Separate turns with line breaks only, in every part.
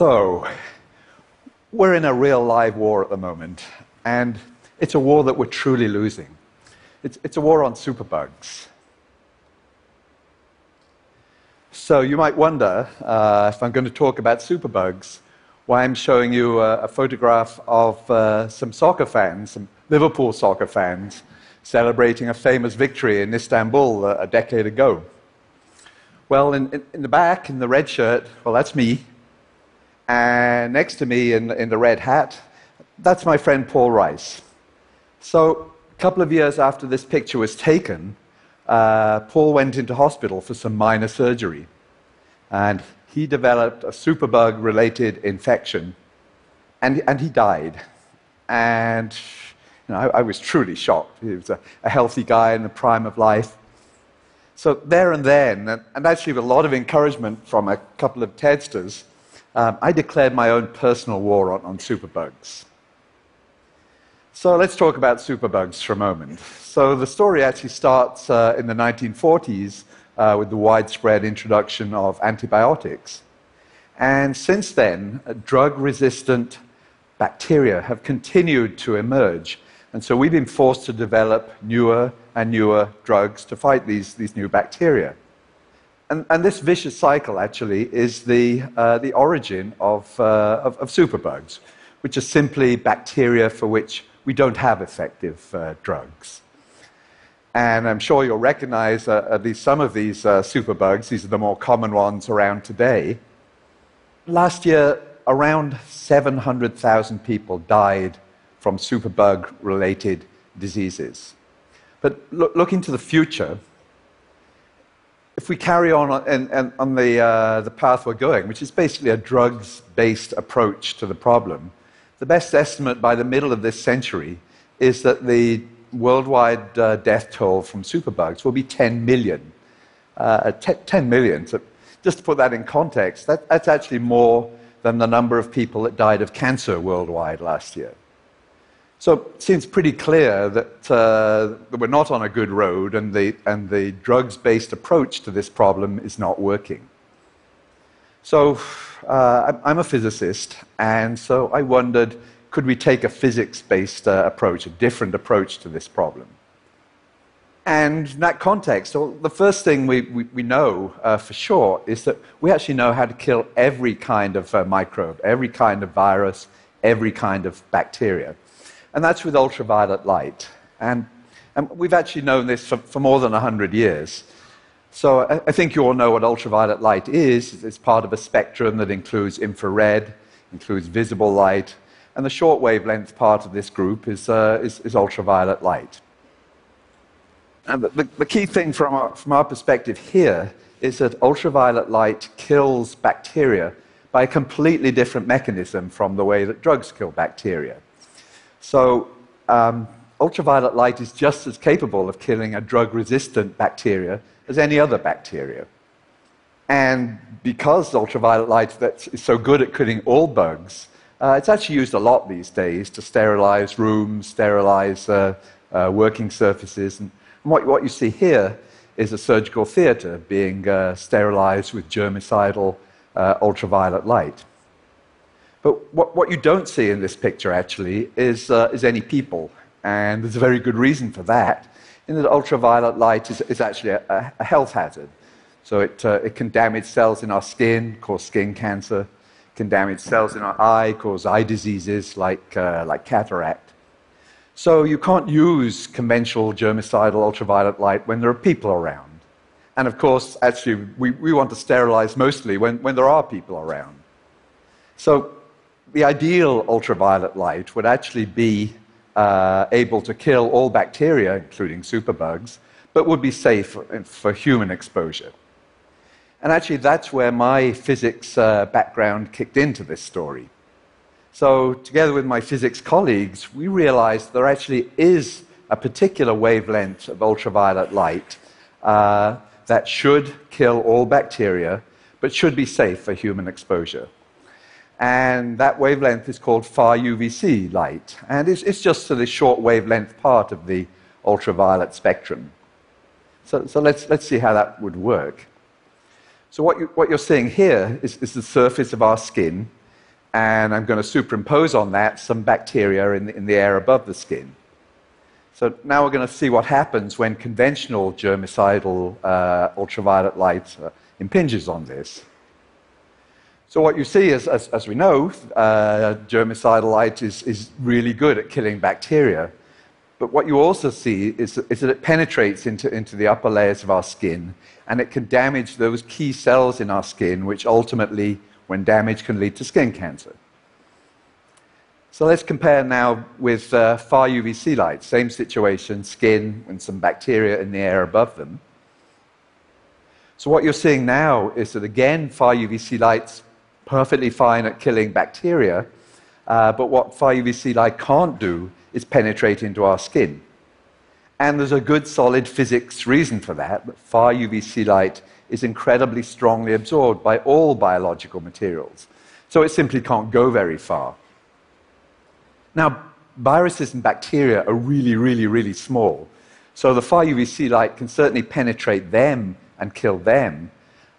So, we're in a real live war at the moment, and it's a war that we're truly losing. It's, it's a war on superbugs. So, you might wonder uh, if I'm going to talk about superbugs, why I'm showing you a, a photograph of uh, some soccer fans, some Liverpool soccer fans, celebrating a famous victory in Istanbul a, a decade ago. Well, in, in, in the back, in the red shirt, well, that's me. And next to me in, in the red hat, that's my friend Paul Rice. So, a couple of years after this picture was taken, uh, Paul went into hospital for some minor surgery. And he developed a superbug related infection. And, and he died. And you know, I, I, was truly shocked. He was a, a, healthy guy in the prime of life. So, there and then, and, and actually with a lot of encouragement from a couple of TEDsters, um, I declared my own personal war on, on superbugs. So let's talk about superbugs for a moment. So the story actually starts uh, in the 1940s uh, with the widespread introduction of antibiotics. And since then, uh, drug resistant bacteria have continued to emerge. And so we've been forced to develop newer and newer drugs to fight these, these new bacteria. And, and, this vicious cycle actually is the, uh, the origin of, uh, of, of, superbugs, which are simply bacteria for which we don't have effective uh, drugs. And I'm sure you'll recognize uh, at least some of these uh, superbugs. These are the more common ones around today. Last year, around 700,000 people died from superbug related diseases. But look, looking to the future, if we carry on on, on the, uh, the path we're going, which is basically a drugs based approach to the problem, the best estimate by the middle of this century is that the worldwide uh, death toll from superbugs will be 10 million. Uh, 10 million. So just to put that in context, that, that's actually more than the number of people that died of cancer worldwide last year. So it seems pretty clear that, uh, we're not on a good road and the, and the drugs based approach to this problem is not working. So uh, I'm a physicist, and so I wondered could we take a physics based uh, approach, a different approach to this problem? And in that context, well, the first thing we, we, we know uh, for sure is that we actually know how to kill every kind of uh, microbe, every kind of virus, every kind of bacteria and that's with ultraviolet light. And, and we've actually known this for, for more than 100 years. So I, I, think you all know what ultraviolet light is. It's part of a spectrum that includes infrared, includes visible light, and the short wavelength part of this group is, uh, is, is, ultraviolet light. And the, the, key thing from our, from our perspective here is that ultraviolet light kills bacteria by a completely different mechanism from the way that drugs kill bacteria. So, um, ultraviolet light is just as capable of killing a drug resistant bacteria as any other bacteria. And because ultraviolet light is so good at killing all bugs, uh, it's actually used a lot these days to sterilize rooms, sterilize uh, uh, working surfaces. And what, what, you see here is a surgical theater being uh, sterilized with germicidal uh, ultraviolet light. But what, what you don't see in this picture, actually, is, uh, is any people. And there's a very good reason for that, in that ultraviolet light is, is actually a, a health hazard. So it, uh, it can damage cells in our skin, cause skin cancer, can damage cells in our eye, cause eye diseases like, uh, like cataract. So you can't use conventional germicidal ultraviolet light when there are people around. And of course, actually, we, we want to sterilize mostly when, when there are people around. So the ideal ultraviolet light would actually be uh, able to kill all bacteria, including superbugs, but would be safe for, human exposure. And actually, that's where my physics uh, background kicked into this story. So, together with my physics colleagues, we realized there actually is a particular wavelength of ultraviolet light uh, that should kill all bacteria, but should be safe for human exposure and that wavelength is called far UVC light. And it's, it's just the short wavelength part of the ultraviolet spectrum. So, so let's, let's see how that would work. So, what, you, what you're seeing here is, is the surface of our skin, and I'm going to superimpose on that some bacteria in the, in the air above the skin. So now we're going to see what happens when conventional germicidal uh, ultraviolet light uh, impinges on this. So what you see is, as, as we know, uh, germicidal light is, is really good at killing bacteria. But what you also see is, is that it penetrates into, into the upper layers of our skin, and it can damage those key cells in our skin, which ultimately when damaged can lead to skin cancer. So let's compare now with uh, far UVC light. Same situation, skin and some bacteria in the air above them. So what you're seeing now is that again, far UVC light's perfectly fine at killing bacteria, uh, but what far UVC light can't do is penetrate into our skin. And there's a good solid physics reason for that. Far UVC light is incredibly strongly absorbed by all biological materials. So it simply can't go very far. Now, viruses and bacteria are really, really, really small. So the far UVC light can certainly penetrate them and kill them.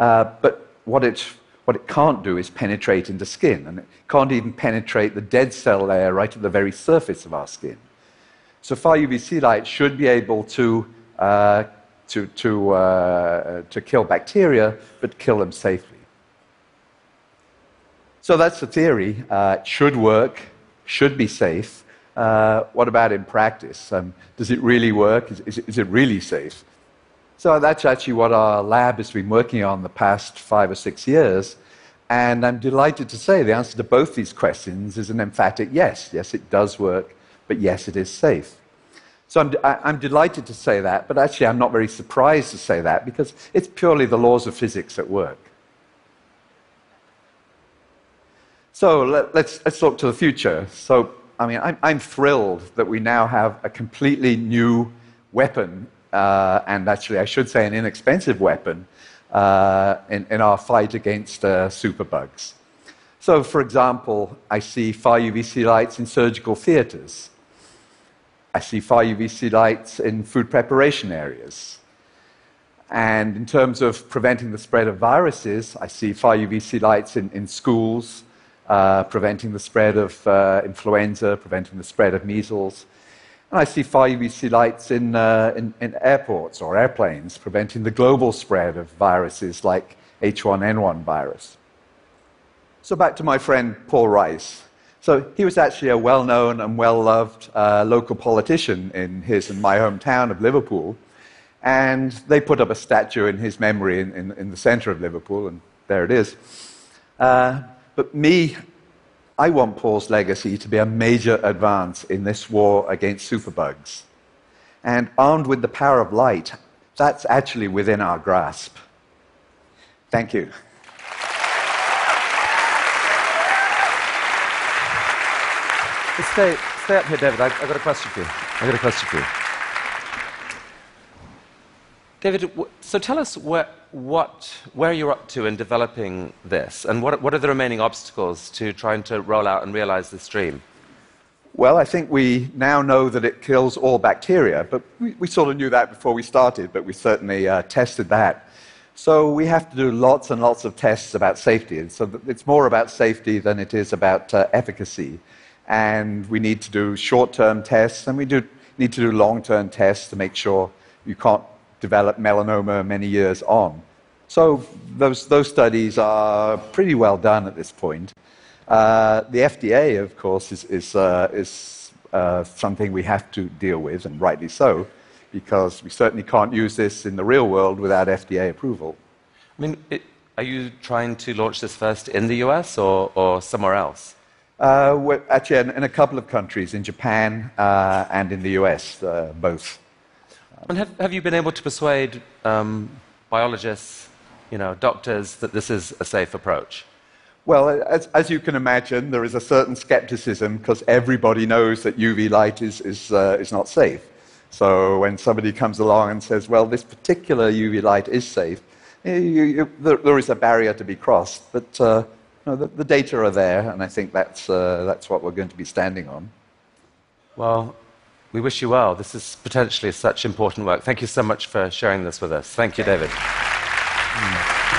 Uh, but what it, what it can't do is penetrate into skin. And it can't even penetrate the dead cell layer right at the very surface of our skin. So far UVC light should be able to uh, to, to, uh, to kill bacteria, but kill them safely. So that's the theory. Uh, it should work, should be safe. Uh, what about in practice? Um, does it really work? Is, is, is, it really safe? So that's actually what our lab has been working on the past five or six years. And I'm delighted to say the answer to both these questions is an emphatic yes. Yes, it does work, but yes, it is safe. So I'm, I'm delighted to say that, but actually I'm not very surprised to say that because it's purely the laws of physics at work. So let, us let's, let's look to the future. So, I mean, I'm, I'm thrilled that we now have a completely new weapon, uh, and actually, I should say, an inexpensive weapon uh, in, in, our fight against uh, superbugs. So, for example, I see far UVC lights in surgical theaters. I see far UVC lights in food preparation areas. And in terms of preventing the spread of viruses, I see far UVC lights in, in schools, uh, preventing the spread of uh, influenza, preventing the spread of measles. And I see far UVC lights in, uh, in, in, airports or airplanes, preventing the global spread of viruses like H1N1 virus. So back to my friend Paul Rice. So he was actually a well known and well loved uh, local politician in his and my hometown of Liverpool. And they put up a statue in his memory in, in, in the center of Liverpool, and there it is. Uh, but me, I want Paul's legacy to be a major advance in this war against superbugs. And armed with the power of light, that's actually within our grasp. Thank you.
Stay, stay up here, David. I've, I've got a question for you. I've got a question for you. David, so tell us where, what, where you're up to in developing this, and what, what are the remaining obstacles to trying to roll out and realize this dream?
Well, I think we now know that it kills all bacteria, but we, we sort of knew that before we started, but we certainly uh, tested that. So we have to do lots and lots of tests about safety. And so it's more about safety than it is about uh, efficacy and we need to do short term tests, and we do need to do long term tests to make sure you can't develop melanoma many years on. So those, those studies are pretty well done at this point. Uh, the FDA, of course, is, is, uh, is uh, something we have to deal with, and rightly so, because we certainly can't use this in the real world without FDA approval.
I mean, it, are you trying to launch this first in the US or, or somewhere else?
Uh, actually, in, in, a couple of countries, in Japan uh, and in the US, uh, both.
And have, have, you been able to persuade um, biologists, you know, doctors, that this is a safe approach?
Well, as, as you can imagine, there is a certain skepticism because everybody knows that UV light is, is, uh, is not safe. So when somebody comes along and says, well, this particular UV light is safe, you, you, there, there is a barrier to be crossed. But uh, no, the, the, data are there, and I think that's, uh, that's what we're going to be standing on.
Well, we wish you well. This is potentially such important work. Thank you so much for sharing this with us. Thank you, David. Mm.